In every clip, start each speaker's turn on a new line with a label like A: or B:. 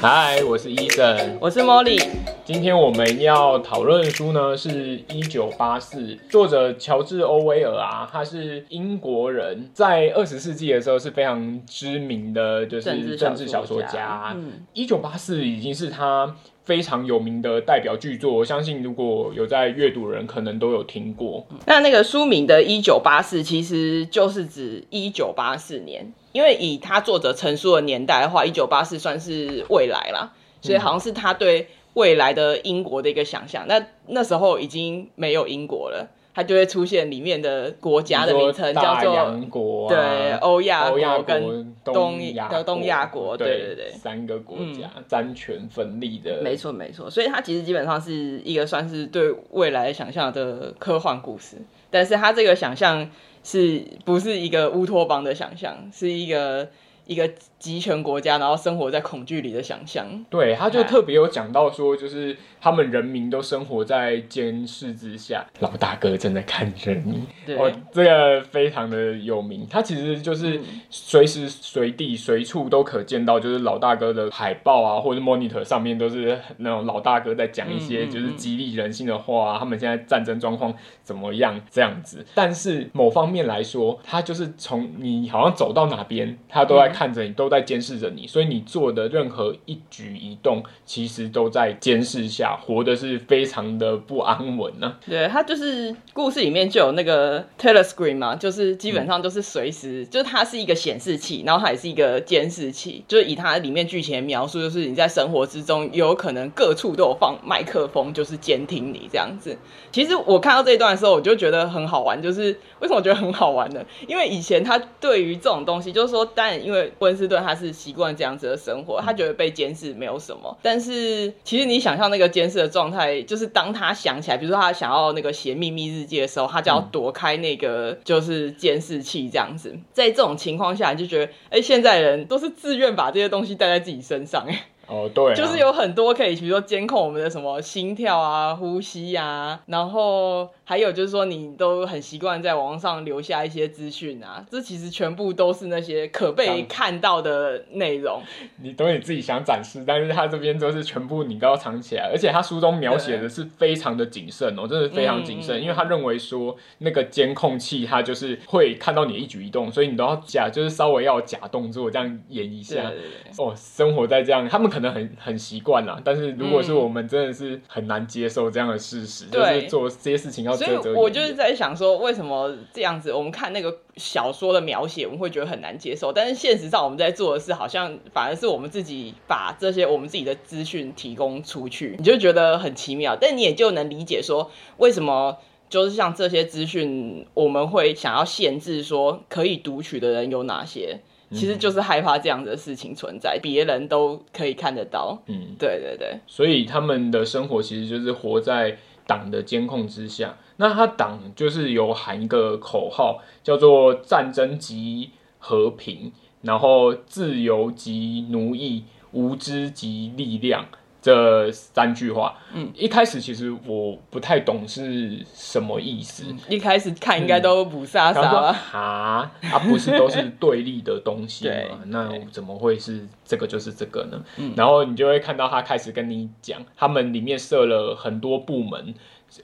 A: 嗨，我是 Eason，
B: 我是 Molly。
A: 今天我们要讨论的书呢，是《一九八四》，作者乔治·欧威尔啊，他是英国人，在二十世纪的时候是非常知名的，就是政治小说家。嗯，《一九八四》已经是他非常有名的代表巨作，我相信如果有在阅读的人，可能都有听过。
B: 那那个书名的《一九八四》，其实就是指一九八四年。因为以他作者陈述的年代的话，一九八四算是未来啦，所以好像是他对未来的英国的一个想象。那那时候已经没有英国了，他就会出现里面的国家的名称叫做
A: 洋国、啊，
B: 对，欧亚
A: 国
B: 跟东亚的东亚国，对对对，
A: 三个国家三权分立的，
B: 没错没错。所以他其实基本上是一个算是对未来想象的科幻故事，但是他这个想象。是不是一个乌托邦的想象？是一个一个集权国家，然后生活在恐惧里的想象。
A: 对，他就特别有讲到说，就是他们人民都生活在监视之下，老大哥正在看着你。
B: 对，
A: 哦，这个非常的有名。他其实就是随时随地随处都可见到，就是老大哥的海报啊，或者 monitor 上面都是那种老大哥在讲一些就是激励人心的话啊。他们现在战争状况怎么样这样子？但是某方面来说，他就是从你好像走到哪边，他都在看看着你，都在监视着你，所以你做的任何一举一动，其实都在监视下，活的是非常的不安稳呢、
B: 对，他就是故事里面就有那个 telescreen 嘛，就是基本上就是随时，就是它是一个显示器，然后它也是一个监视器，就是以它里面剧情的描述，就是你在生活之中有可能各处都有放麦克风，就是监听你这样子。其实我看到这一段的时候，我就觉得很好玩，就是为什么我觉得很好玩呢？因为以前他对于这种东西，就是说，但因为温斯顿。他是习惯这样子的生活，他觉得被监视没有什么。但是其实你想象那个监视的状态，就是当他想起来，比如说他想要那个写秘密日记的时候，他就要躲开那个就是监视器这样子。在这种情况下，你就觉得，哎、欸，现在人都是自愿把这些东西带在自己身上，哎。
A: 哦，对、啊，
B: 就是有很多可以，比如说监控我们的什么心跳啊、呼吸啊，然后还有就是说你都很习惯在网上留下一些资讯啊，这其实全部都是那些可被看到的内容。
A: 你都你自己想展示，但是他这边都是全部你都要藏起来，而且他书中描写的是非常的谨慎哦，真的非常谨慎，因为他认为说那个监控器它就是会看到你一举一动，所以你都要假，就是稍微要假动作这样演一下。对对对哦，生活在这样，他们可。可能很很习惯了，但是如果是我们，真的是很难接受这样的事实，嗯、就是做这些事情要遮遮掩掩。
B: 所以我就是在想说，为什么这样子？我们看那个小说的描写，我们会觉得很难接受，但是现实上我们在做的事，好像反而是我们自己把这些我们自己的资讯提供出去，你就觉得很奇妙。但你也就能理解说，为什么就是像这些资讯，我们会想要限制说可以读取的人有哪些。其实就是害怕这样的事情存在，别人都可以看得到。嗯，对对对。
A: 所以他们的生活其实就是活在党的监控之下。那他党就是有喊一个口号，叫做“战争即和平”，然后“自由即奴役，无知即力量”。这三句话，嗯，一开始其实我不太懂是什么意思。嗯、
B: 一开始看应该都不傻傻了，
A: 啊，啊，不是都是对立的东西 吗？
B: 对
A: 那怎么会是这个就是这个呢？嗯、然后你就会看到他开始跟你讲，他们里面设了很多部门。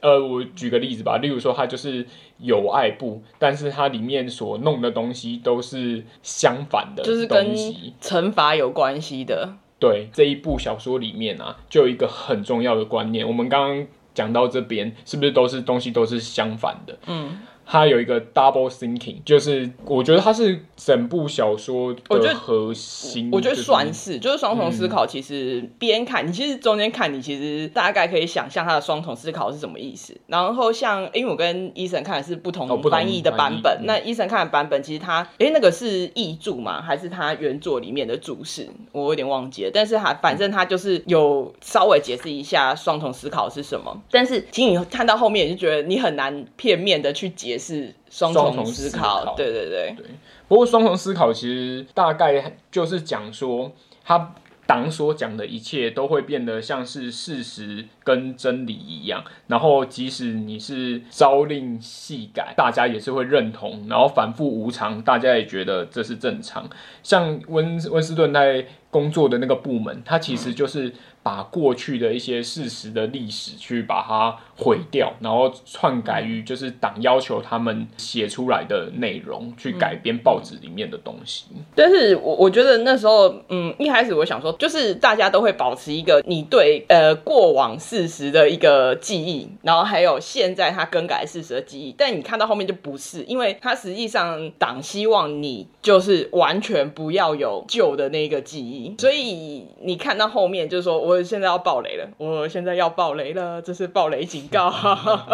A: 呃，我举个例子吧，例如说他就是友爱部，但是它里面所弄的东西都是相反的，
B: 就是跟惩罚有关系的。
A: 对，这一部小说里面啊，就有一个很重要的观念。我们刚刚讲到这边，是不是都是东西都是相反的？嗯。它有一个 double thinking，就是我觉得它是整部小说的核心。
B: 我觉得算是，就是双重思考。其实边看，你其实中间看，你其实大概可以想象它的双重思考是什么意思。然后像，因为我跟 Eason 看的是不同翻译的版本，那 Eason 看的版本其实他，诶，那个是译注嘛？还是他原作里面的注释？我有点忘记了。但是它反正它就是有稍微解释一下双重思考是什么。但是其实你看到后面，你就觉得你很难片面的去解。也是双重思考，对对对对。
A: 不过双重思考其实大概就是讲说，他党所讲的一切都会变得像是事实跟真理一样，然后即使你是朝令夕改，大家也是会认同，然后反复无常，大家也觉得这是正常。像温温斯顿在工作的那个部门，他其实就是。把过去的一些事实的历史去把它毁掉，然后篡改于就是党要求他们写出来的内容，去改编报纸里面的东西。
B: 但是我我觉得那时候，嗯，一开始我想说，就是大家都会保持一个你对呃过往事实的一个记忆，然后还有现在他更改事实的记忆。但你看到后面就不是，因为他实际上党希望你就是完全不要有旧的那个记忆，所以你看到后面就是说我。我现在要爆雷了！我现在要爆雷了，这是爆雷警告。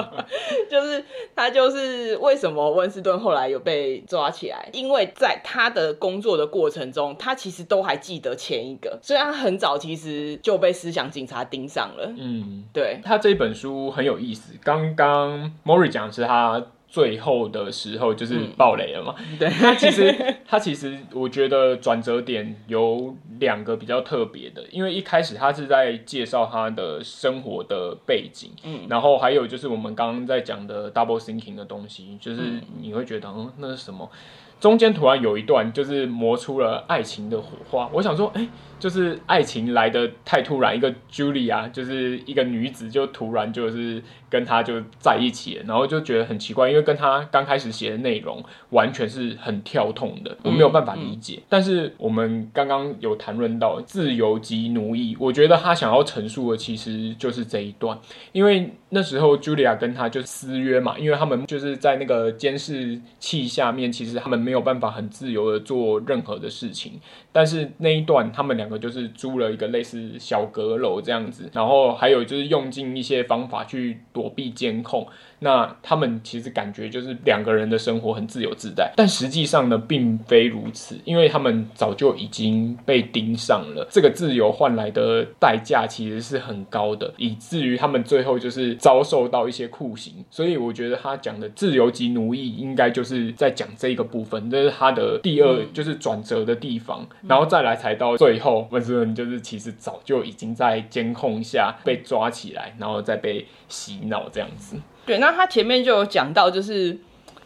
B: 就是他，就是为什么温斯顿后来有被抓起来？因为在他的工作的过程中，他其实都还记得前一个，所以他很早其实就被思想警察盯上了。嗯，对，
A: 他这本书很有意思。刚刚 Mori 讲的是他。最后的时候就是爆雷了嘛？
B: 嗯、对，
A: 他其实 他其实我觉得转折点有两个比较特别的，因为一开始他是在介绍他的生活的背景，嗯，然后还有就是我们刚刚在讲的 double thinking 的东西，就是你会觉得嗯，那是什么？中间突然有一段就是磨出了爱情的火花，我想说，哎、欸。就是爱情来的太突然，一个 Julia 就是一个女子，就突然就是跟他就在一起了，然后就觉得很奇怪，因为跟他刚开始写的内容完全是很跳痛的，我没有办法理解。嗯嗯、但是我们刚刚有谈论到自由及奴役，我觉得他想要陈述的其实就是这一段，因为那时候 Julia 跟他就私约嘛，因为他们就是在那个监视器下面，其实他们没有办法很自由的做任何的事情。但是那一段他们两个就是租了一个类似小阁楼这样子，然后还有就是用尽一些方法去躲避监控。那他们其实感觉就是两个人的生活很自由自在，但实际上呢，并非如此，因为他们早就已经被盯上了。这个自由换来的代价其实是很高的，以至于他们最后就是遭受到一些酷刑。所以我觉得他讲的自由及奴役，应该就是在讲这个部分，这是他的第二就是转折的地方，然后再来才到最后，温斯顿就是其实早就已经在监控下被抓起来，然后再被洗脑这样子。
B: 对，那他前面就有讲到，就是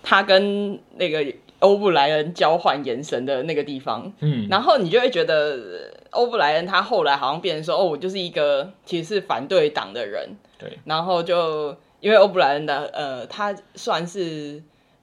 B: 他跟那个欧布莱恩交换眼神的那个地方，嗯，然后你就会觉得欧布莱恩他后来好像变成说，哦，我就是一个其实是反对党的人，
A: 对，
B: 然后就因为欧布莱恩的呃，他算是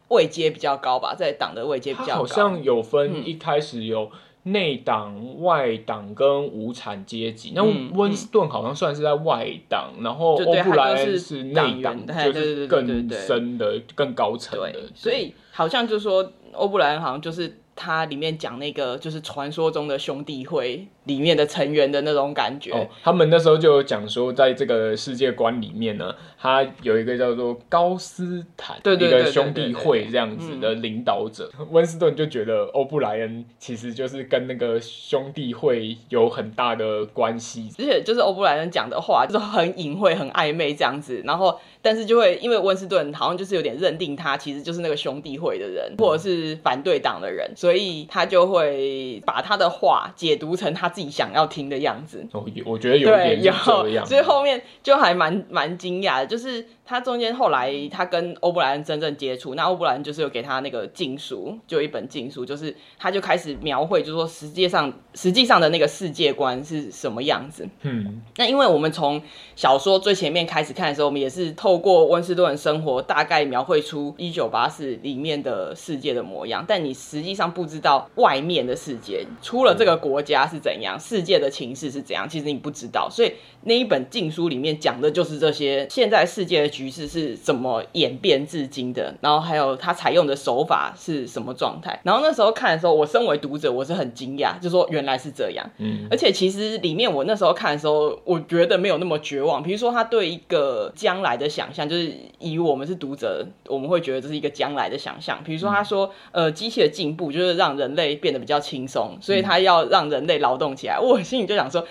B: 位阶比较高吧，在党的位阶比较高，
A: 好像有分一开始有。嗯内党、外党跟无产阶级，那温斯顿好像算是在外党，然后欧布莱恩是内党，就是更深的、更高层的。
B: 所以好像就是说，欧布莱恩好像就是他里面讲那个，就是传说中的兄弟会。里面的成员的那种感觉，
A: 哦，他们那时候就有讲说，在这个世界观里面呢，他有一个叫做高斯坦，一个兄弟会这样子的领导者。温斯顿就觉得欧布莱恩其实就是跟那个兄弟会有很大的关系，
B: 而且就是欧布莱恩讲的话就是很隐晦、很暧昧这样子。然后，但是就会因为温斯顿好像就是有点认定他其实就是那个兄弟会的人，或者是反对党的人，所以他就会把他的话解读成他。自己想要听的样子，
A: 哦，我觉得有点这样，
B: 所以后面就还蛮蛮惊讶的，就是。他中间后来他跟欧布莱恩真正接触，那欧布莱恩就是有给他那个禁书，就有一本禁书，就是他就开始描绘，就是说实际上实际上的那个世界观是什么样子。嗯，那因为我们从小说最前面开始看的时候，我们也是透过温斯顿生活大概描绘出一九八四里面的世界的模样，但你实际上不知道外面的世界，除了这个国家是怎样，世界的情势是怎样，其实你不知道，所以。那一本禁书里面讲的就是这些现在世界的局势是怎么演变至今的，然后还有他采用的手法是什么状态。然后那时候看的时候，我身为读者，我是很惊讶，就说原来是这样。嗯，而且其实里面我那时候看的时候，我觉得没有那么绝望。比如说他对一个将来的想象，就是以我们是读者，我们会觉得这是一个将来的想象。比如说他说，呃，机器的进步就是让人类变得比较轻松，所以他要让人类劳动起来。我心里就想说。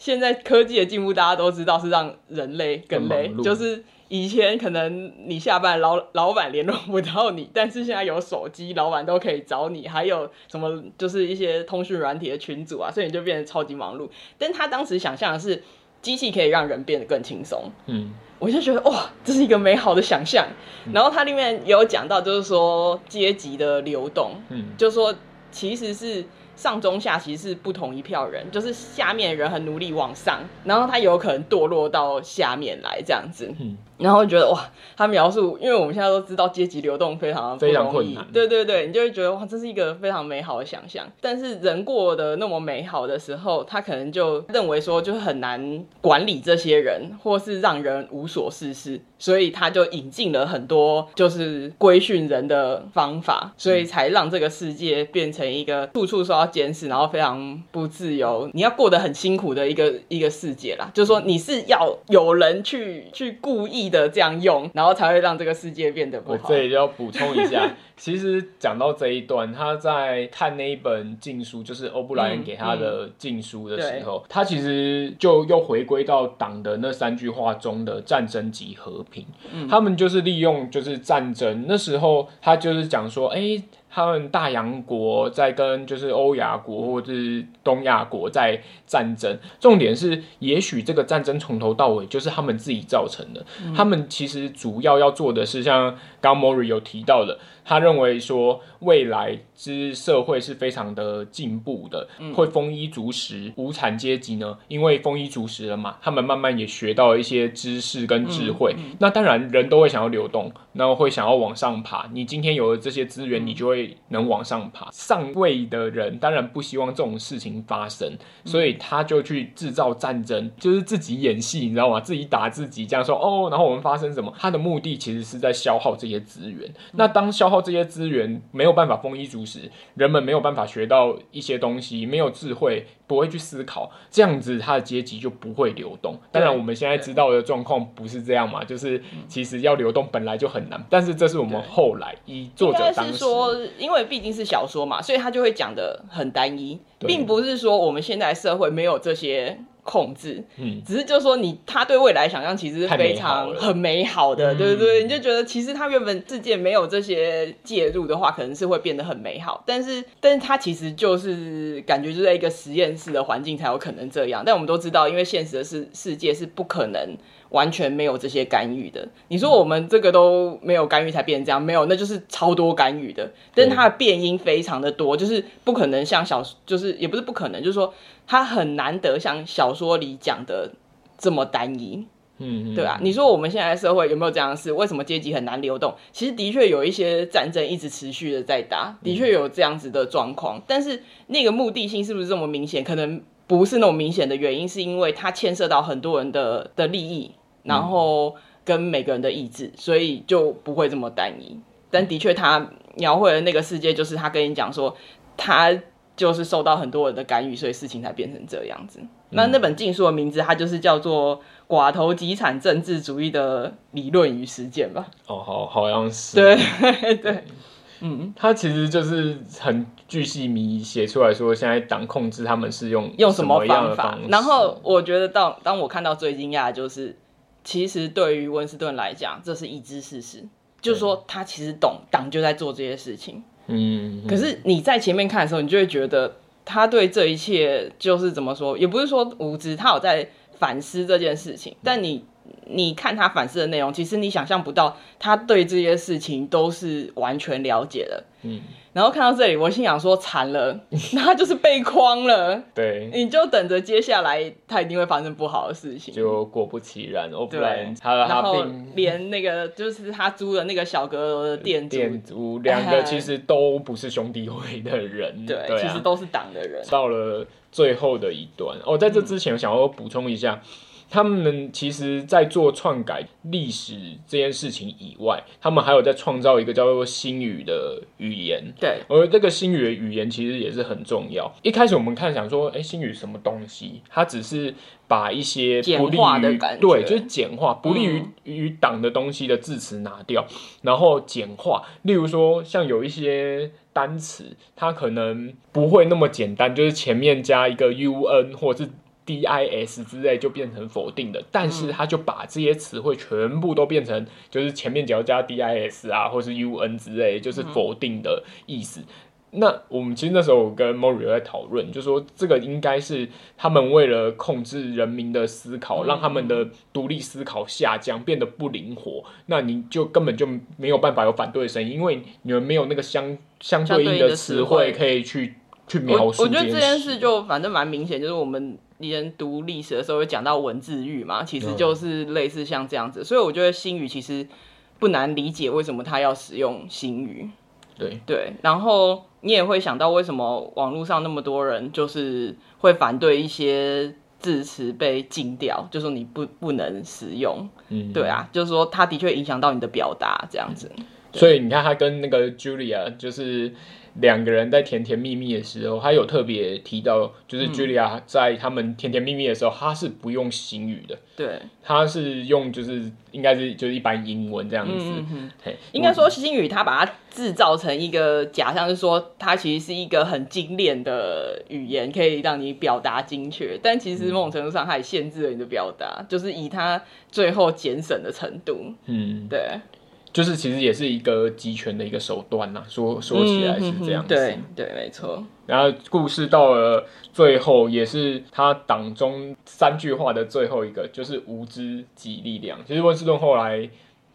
B: 现在科技的进步，大家都知道是让人类更累，就是以前可能你下班老老板联络不到你，但是现在有手机，老板都可以找你，还有什么就是一些通讯软体的群组啊，所以你就变得超级忙碌。但他当时想象的是机器可以让人变得更轻松，嗯，我就觉得哇，这是一个美好的想象。然后它里面也有讲到，就是说阶级的流动，嗯，就是说其实是。上中下其实是不同一票人，就是下面人很努力往上，然后他有可能堕落到下面来这样子。嗯然后觉得哇，他描述，因为我们现在都知道阶级流动非常
A: 非常困难，
B: 对对对，你就会觉得哇，这是一个非常美好的想象。但是人过得那么美好的时候，他可能就认为说，就很难管理这些人，或是让人无所事事，所以他就引进了很多就是规训人的方法，所以才让这个世界变成一个处处受到监视，然后非常不自由，你要过得很辛苦的一个一个世界啦。就是说你是要有人去去故意。的这样用，然后才会让这个世界变得不好。
A: 我这里要补充一下，其实讲到这一段，他在看那一本禁书，就是欧布莱恩给他的禁书的时候，嗯嗯、他其实就又回归到党的那三句话中的战争及和平。嗯、他们就是利用就是战争，那时候他就是讲说，哎、欸。他们大洋国在跟就是欧亚国或者是东亚国在战争，重点是也许这个战争从头到尾就是他们自己造成的。他们其实主要要做的是像刚 Mori 有提到的。他认为说，未来之社会是非常的进步的，会丰衣足食。无产阶级呢，因为丰衣足食了嘛，他们慢慢也学到了一些知识跟智慧。那当然，人都会想要流动，然后会想要往上爬。你今天有了这些资源，你就会能往上爬。上位的人当然不希望这种事情发生，所以他就去制造战争，就是自己演戏，你知道吗？自己打自己，这样说哦，然后我们发生什么？他的目的其实是在消耗这些资源。那当消耗这些资源没有办法丰衣足食，人们没有办法学到一些东西，没有智慧，不会去思考，这样子他的阶级就不会流动。当然，我们现在知道的状况不是这样嘛，就是其实要流动本来就很难，但是这是我们后来以作者当时是说，
B: 因为毕竟是小说嘛，所以他就会讲的很单一，并不是说我们现在社会没有这些。控制，嗯，只是就是说你他对未来想象其实是非常很美好的，对不对？你就觉得其实他原本世界没有这些介入的话，可能是会变得很美好。但是，但是他其实就是感觉就在一个实验室的环境才有可能这样。但我们都知道，因为现实的世世界是不可能完全没有这些干预的。你说我们这个都没有干预才变成这样，没有，那就是超多干预的。但是它的变音非常的多，就是不可能像小，就是也不是不可能，就是说。它很难得像小说里讲的这么单一，嗯，对啊。你说我们现在社会有没有这样的事？为什么阶级很难流动？其实的确有一些战争一直持续的在打，的确有这样子的状况。但是那个目的性是不是这么明显？可能不是那么明显的原因，是因为它牵涉到很多人的的利益，然后跟每个人的意志，所以就不会这么单一。但的确，他描绘的那个世界，就是他跟你讲说他。就是受到很多人的干预，所以事情才变成这样子。嗯、那那本禁书的名字，它就是叫做《寡头集产政治主义的理论与实践》吧？
A: 哦，好，好像是。
B: 对对，对
A: 嗯，他其实就是很巨细靡写出来说，现在党控制他们是用
B: 用什么方法？然后我觉得当当我看到最惊讶的就是，其实对于温斯顿来讲，这是已知事实，就是说他其实懂党就在做这些事情。嗯，可是你在前面看的时候，你就会觉得他对这一切就是怎么说，也不是说无知，他有在反思这件事情。但你你看他反思的内容，其实你想象不到他对这些事情都是完全了解的。嗯。然后看到这里，我心想说惨了，那他就是被框了。
A: 对，
B: 你就等着接下来他一定会发生不好的事情。
A: 就果不其然，哦，不然
B: 他然后连那个就是他租的那个小阁楼的店主，
A: 店主两个其实都不是兄弟会的人，
B: 对，其实都是党的人。
A: 到了最后的一段，哦，在这之前我想要补充一下。他们其实，在做篡改历史这件事情以外，他们还有在创造一个叫做新语的语言。
B: 对，
A: 而这个新语的语言其实也是很重要。一开始我们看想说，哎，新语什么东西？它只是把一些不利于
B: 简化的感觉，
A: 对，就是简化不利于于党的东西的字词拿掉，嗯、然后简化。例如说，像有一些单词，它可能不会那么简单，就是前面加一个 un 或是。Dis 之类就变成否定的，但是他就把这些词汇全部都变成就是前面只要加 dis 啊，或是 un 之类，就是否定的意思。那我们其实那时候我跟 Mori 在讨论，就说这个应该是他们为了控制人民的思考，让他们的独立思考下降，变得不灵活。那你就根本就没有办法有反对的声音，因为你们没有那个相相对应的词汇可以去去描述。
B: 我，我觉得这件事就反正蛮明显，就是我们以前读历史的时候会讲到文字狱嘛，其实就是类似像这样子。所以我觉得新语其实不难理解为什么他要使用新语。
A: 对
B: 对，然后你也会想到为什么网络上那么多人就是会反对一些字词被禁掉，就说你不不能使用。嗯，对啊，就是说它的确影响到你的表达这样子。
A: 所以你看，他跟那个 Julia 就是。两个人在甜甜蜜蜜的时候，他有特别提到，就是 Julia 在他们甜甜蜜蜜的时候，他是不用形语的，
B: 对，
A: 他是用就是应该是就是一般英文这样子。
B: 应该说星语，他把它制造成一个假象，是说它其实是一个很精炼的语言，可以让你表达精确，但其实某种程度上，它也限制了你的表达，就是以它最后减省的程度。嗯，对。
A: 就是其实也是一个集权的一个手段呐，说说起来是这样子，
B: 嗯、对对，没错。
A: 然后故事到了最后，也是他党中三句话的最后一个，就是无知即力量。其实温斯顿后来。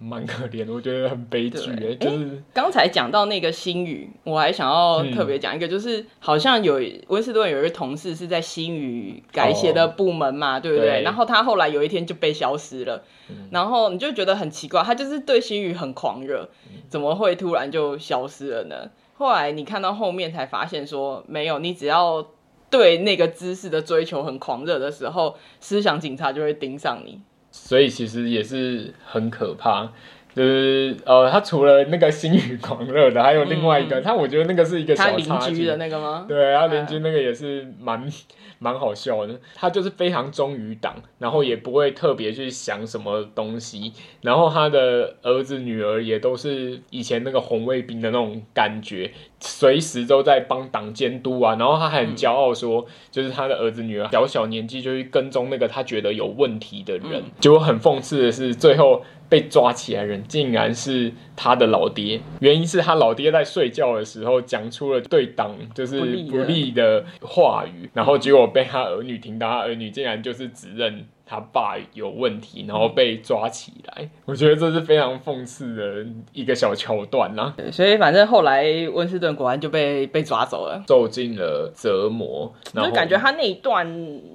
A: 蛮可怜的，我觉得很悲剧诶。就是
B: 刚才讲到那个新语，我还想要特别讲一个，就是好像有温斯顿有一个同事是在新语改写的部门嘛，对不对？然后他后来有一天就被消失了，然后你就觉得很奇怪，他就是对新语很狂热，怎么会突然就消失了呢？后来你看到后面才发现说，没有，你只要对那个知识的追求很狂热的时候，思想警察就会盯上你。
A: 所以其实也是很可怕，就是呃，他除了那个新语狂热的，还有另外一个，嗯、他我觉得那个是一个小插曲
B: 的那个吗？
A: 对，他邻居那个也是蛮蛮好笑的。他就是非常忠于党，然后也不会特别去想什么东西，然后他的儿子女儿也都是以前那个红卫兵的那种感觉。随时都在帮党监督啊，然后他还很骄傲说，就是他的儿子女儿小小年纪就去跟踪那个他觉得有问题的人。结果很讽刺的是，最后被抓起来的人竟然是他的老爹。原因是他老爹在睡觉的时候讲出了对党就是不利的话语，然后结果被他儿女听到，他儿女竟然就是指认。他爸有问题，然后被抓起来，嗯、我觉得这是非常讽刺的一个小桥段啦。
B: 对，所以反正后来温斯顿果然就被被抓走了，
A: 受尽了折磨。
B: 就感觉他那一段，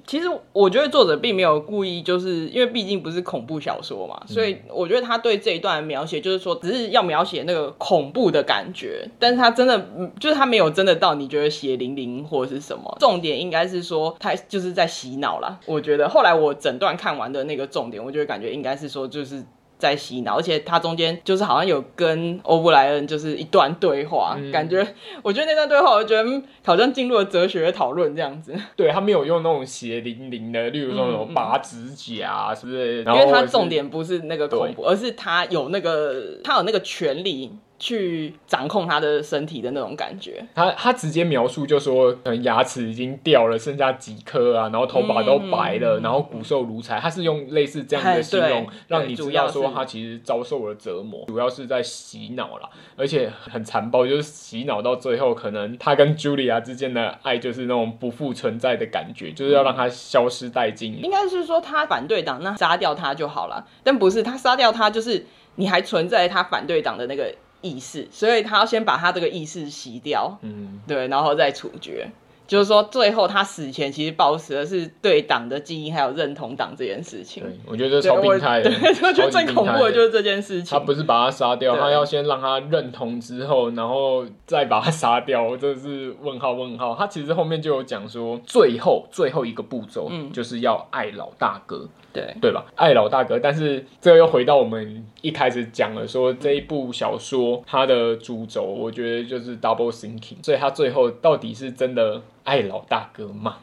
B: 其实我觉得作者并没有故意，就是因为毕竟不是恐怖小说嘛，所以我觉得他对这一段描写，就是说只是要描写那个恐怖的感觉，但是他真的就是他没有真的到你觉得血淋淋或者是什么。重点应该是说他就是在洗脑啦。我觉得后来我整段看完的那个重点，我就会感觉应该是说，就是在洗脑，而且他中间就是好像有跟欧布莱恩就是一段对话，嗯、感觉我觉得那段对话，我觉得好像进入了哲学的讨论这样子。
A: 对，他没有用那种血淋淋的，例如说什么拔指甲，是不是？
B: 因为他重点不是那个恐怖，而是他有那个他有那个权利。去掌控他的身体的那种感觉，
A: 他他直接描述就说，可能牙齿已经掉了，剩下几颗啊，然后头发都白了，嗯、然后骨瘦如柴。他是用类似这样的形容，让你知道说他其实遭受了折磨，主要是在洗脑了，而且很残暴，就是洗脑到最后，可能他跟 Julia 之间的爱就是那种不复存在的感觉，就是要让他消失殆尽。
B: 应该是说他反对党，那杀掉他就好了，但不是他杀掉他，就是你还存在他反对党的那个。意识，所以他要先把他这个意识洗掉，嗯，对，然后再处决。就是说，最后他死前其实保持的是对党的记忆，还有认同党这件事情。
A: 对，我觉得这超病态的。
B: 对，我觉得最恐怖的就是这件事情。
A: 他不是把他杀掉，他要先让他认同之后，然后再把他杀掉。这是问号问号。他其实后面就有讲说，最后最后一个步骤，嗯，就是要爱老大哥。
B: 对
A: 对吧？爱老大哥，但是这又回到我们一开始讲了，说这一部小说它的主轴，我觉得就是 double thinking，所以他最后到底是真的爱老大哥吗？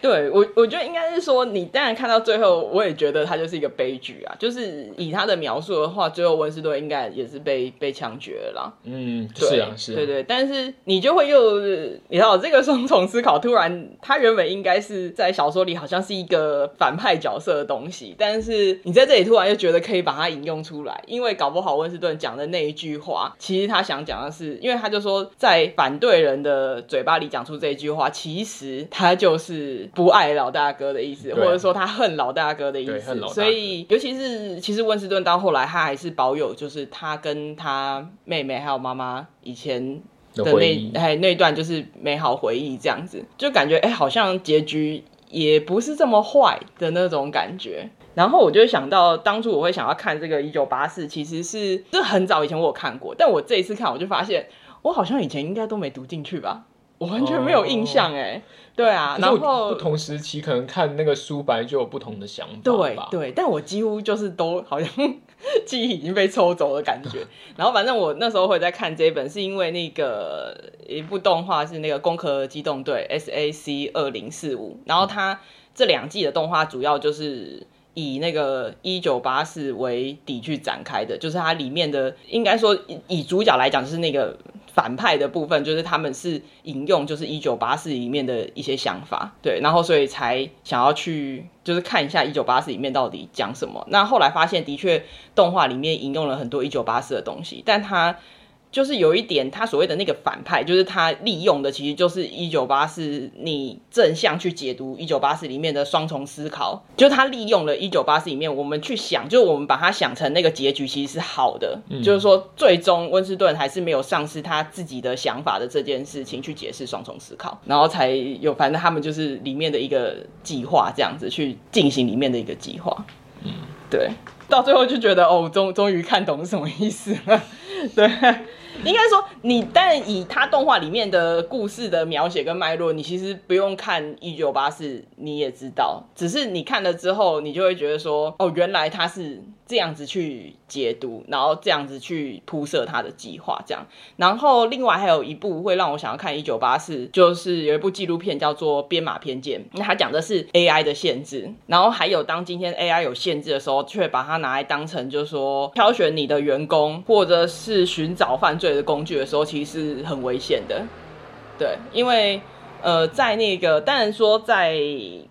B: 对我，我觉得应该是说，你当然看到最后，我也觉得他就是一个悲剧啊。就是以他的描述的话，最后温斯顿应该也是被被枪决了啦。
A: 嗯，是啊，是啊，
B: 对对。但是你就会又，你知道这个双重思考，突然他原本应该是在小说里好像是一个反派角色的东西，但是你在这里突然又觉得可以把它引用出来，因为搞不好温斯顿讲的那一句话，其实他想讲的是，因为他就说在反对人的嘴巴里讲出这一句话，其实他就是。不爱老大哥的意思，或者说他恨老大哥的意思，所以尤其是其实温斯顿到后来，他还是保有就是他跟他妹妹还有妈妈以前的那还那段就是美好回忆这样子，就感觉哎、欸，好像结局也不是这么坏的那种感觉。然后我就想到当初我会想要看这个一九八四，其实是这很早以前我有看过，但我这一次看我就发现我好像以前应该都没读进去吧。我完全没有印象哎、哦，对啊，然后
A: 不同时期可能看那个书本来就有不同的想法，
B: 对对，但我几乎就是都好像 记忆已经被抽走的感觉。然后反正我那时候会在看这一本，是因为那个一部动画是那个《攻壳机动队》SAC 二零四五，然后它这两季的动画主要就是以那个一九八四为底去展开的，就是它里面的应该说以主角来讲就是那个。反派的部分就是他们是引用就是一九八四里面的一些想法，对，然后所以才想要去就是看一下一九八四里面到底讲什么。那后来发现的确动画里面引用了很多一九八四的东西，但他。就是有一点，他所谓的那个反派，就是他利用的，其实就是一九八四，你正向去解读一九八四里面的双重思考，就是他利用了一九八四里面，我们去想，就是我们把它想成那个结局其实是好的，嗯、就是说最终温斯顿还是没有丧失他自己的想法的这件事情去解释双重思考，然后才有，反正他们就是里面的一个计划，这样子去进行里面的一个计划，嗯，对，到最后就觉得哦，终终于看懂是什么意思了，对。应该说，你但以他动画里面的故事的描写跟脉络，你其实不用看一九八四，你也知道。只是你看了之后，你就会觉得说，哦，原来他是这样子去解读，然后这样子去铺设他的计划，这样。然后另外还有一部会让我想要看一九八四，就是有一部纪录片叫做《编码偏见》，那他讲的是 AI 的限制。然后还有当今天 AI 有限制的时候，却把它拿来当成就是说挑选你的员工，或者是寻找犯罪。的工具的时候，其实是很危险的，对，因为呃，在那个当然说在，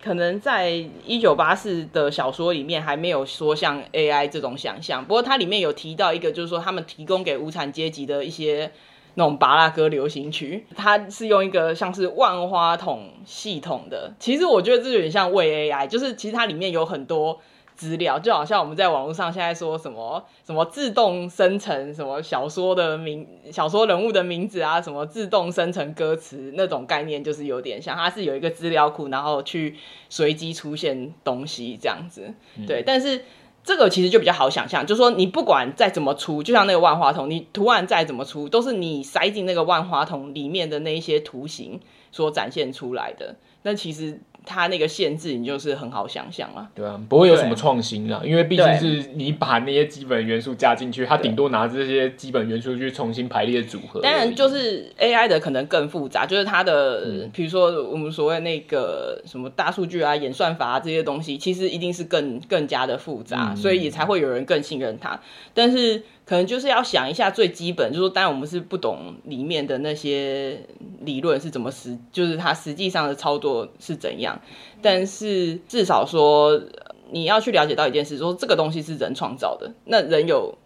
B: 可能在一九八四的小说里面还没有说像 AI 这种想象，不过它里面有提到一个，就是说他们提供给无产阶级的一些那种巴拉歌流行曲，它是用一个像是万花筒系统的，其实我觉得这有点像伪 AI，就是其实它里面有很多。资料就好像我们在网络上现在说什么什么自动生成什么小说的名小说人物的名字啊，什么自动生成歌词那种概念，就是有点像，它是有一个资料库，然后去随机出现东西这样子。对，但是这个其实就比较好想象，就是说你不管再怎么出，就像那个万花筒，你图案再怎么出，都是你塞进那个万花筒里面的那一些图形所展现出来的。那其实。它那个限制，你就是很好想象了。
A: 对啊，不会有什么创新啊，因为毕竟是你把那些基本元素加进去，它顶多拿这些基本元素去重新排列组合。
B: 当然，就是 AI 的可能更复杂，就是它的，嗯、比如说我们所谓那个什么大数据啊、演算法啊这些东西，其实一定是更更加的复杂，嗯，所以也才会有人更信任它。但是。可能就是要想一下最基本，就是说，当然我们是不懂里面的那些理论是怎么实，就是它实际上的操作是怎样。但是至少说，你要去了解到一件事，说这个东西是人创造的，那人有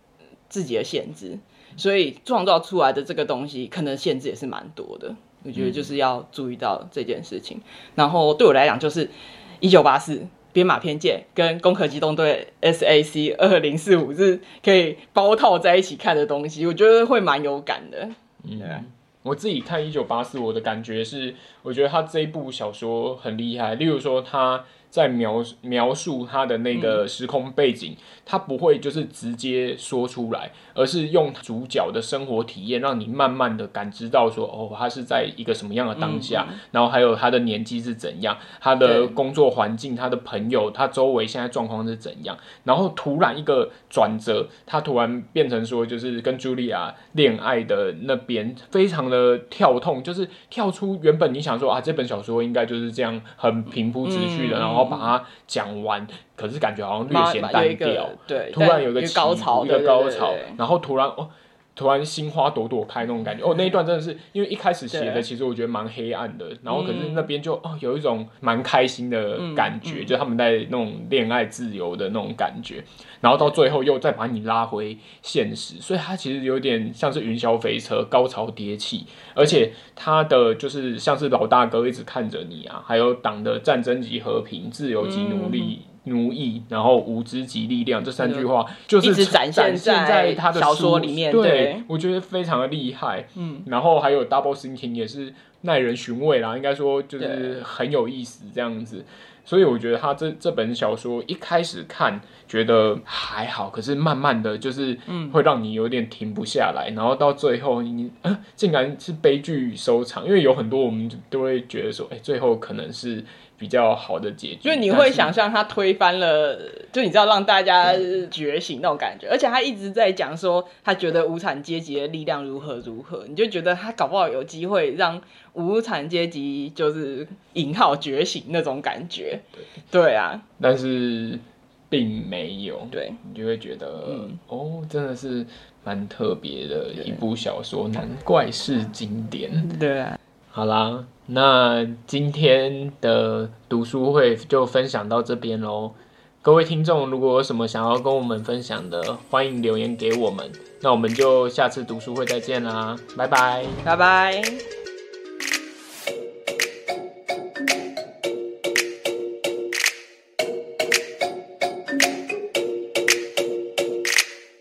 B: 自己的限制，所以创造出来的这个东西可能限制也是蛮多的。我觉得就是要注意到这件事情。然后对我来讲，就是一九八四。编码偏见跟攻壳机动队 SAC 二零四五是可以包套在一起看的东西，我觉得会蛮有感的。
A: 嗯，我自己看一九八四，我的感觉是，我觉得他这一部小说很厉害。例如说，他在描描述他的那个时空背景，他不会就是直接说出来，而是用主角的生活体验，让你慢慢的感知到说，哦，他是在一个什么样的当下，然后还有他的年纪是怎样，他的工作环境，他的朋友，他周围现在状况是怎样，然后突然一个转折，他突然变成说，就是跟茱莉亚恋爱的那边，非常的跳痛，就是跳出原本你想说啊，这本小说应该就是这样很平铺直叙的，然后。把它讲完，可是感觉好像略显单调。
B: 对，
A: 突然有一个
B: 高潮，
A: 一个高潮，然后突然哦。突然心花朵朵开那种感觉。哦，那一段真的是因为一开始写的其实我觉得蛮黑暗的，然后可是那边就哦有一种蛮开心的感觉，就他们在那种恋爱自由的那种感觉，然后到最后又再把你拉回现实，所以它其实有点像是云霄飞车，高潮迭起，而且它的就是像是老大哥一直看着你啊，还有党的战争及和平，自由及奴隶。奴役，然后无知及力量，这三句话就是
B: 展现在他的小说里面。对，
A: 我觉得非常的厉害。嗯，然后还有 double thinking 也是耐人寻味啦，应该说就是很有意思这样子。所以我觉得他这这本小说一开始看觉得还好，可是慢慢的就是会让你有点停不下来，然后到最后你啊竟然是悲剧收场，因为有很多我们都会觉得说，哎，最后可能是。比较好的结局，
B: 就你会想象他推翻了，就你知道让大家觉醒那种感觉，而且他一直在讲说他觉得无产阶级的力量如何如何，你就觉得他搞不好有机会让无产阶级就是引号觉醒那种感觉，对，对啊，
A: 但是并没有，
B: 对，
A: 你就会觉得，嗯，哦，真的是蛮特别的一部小说，难怪是经典，
B: 对啊。
A: 好啦，那今天的读书会就分享到这边喽。各位听众，如果有什么想要跟我们分享的，欢迎留言给我们。那我们就下次读书会再见啦，拜拜，
B: 拜拜。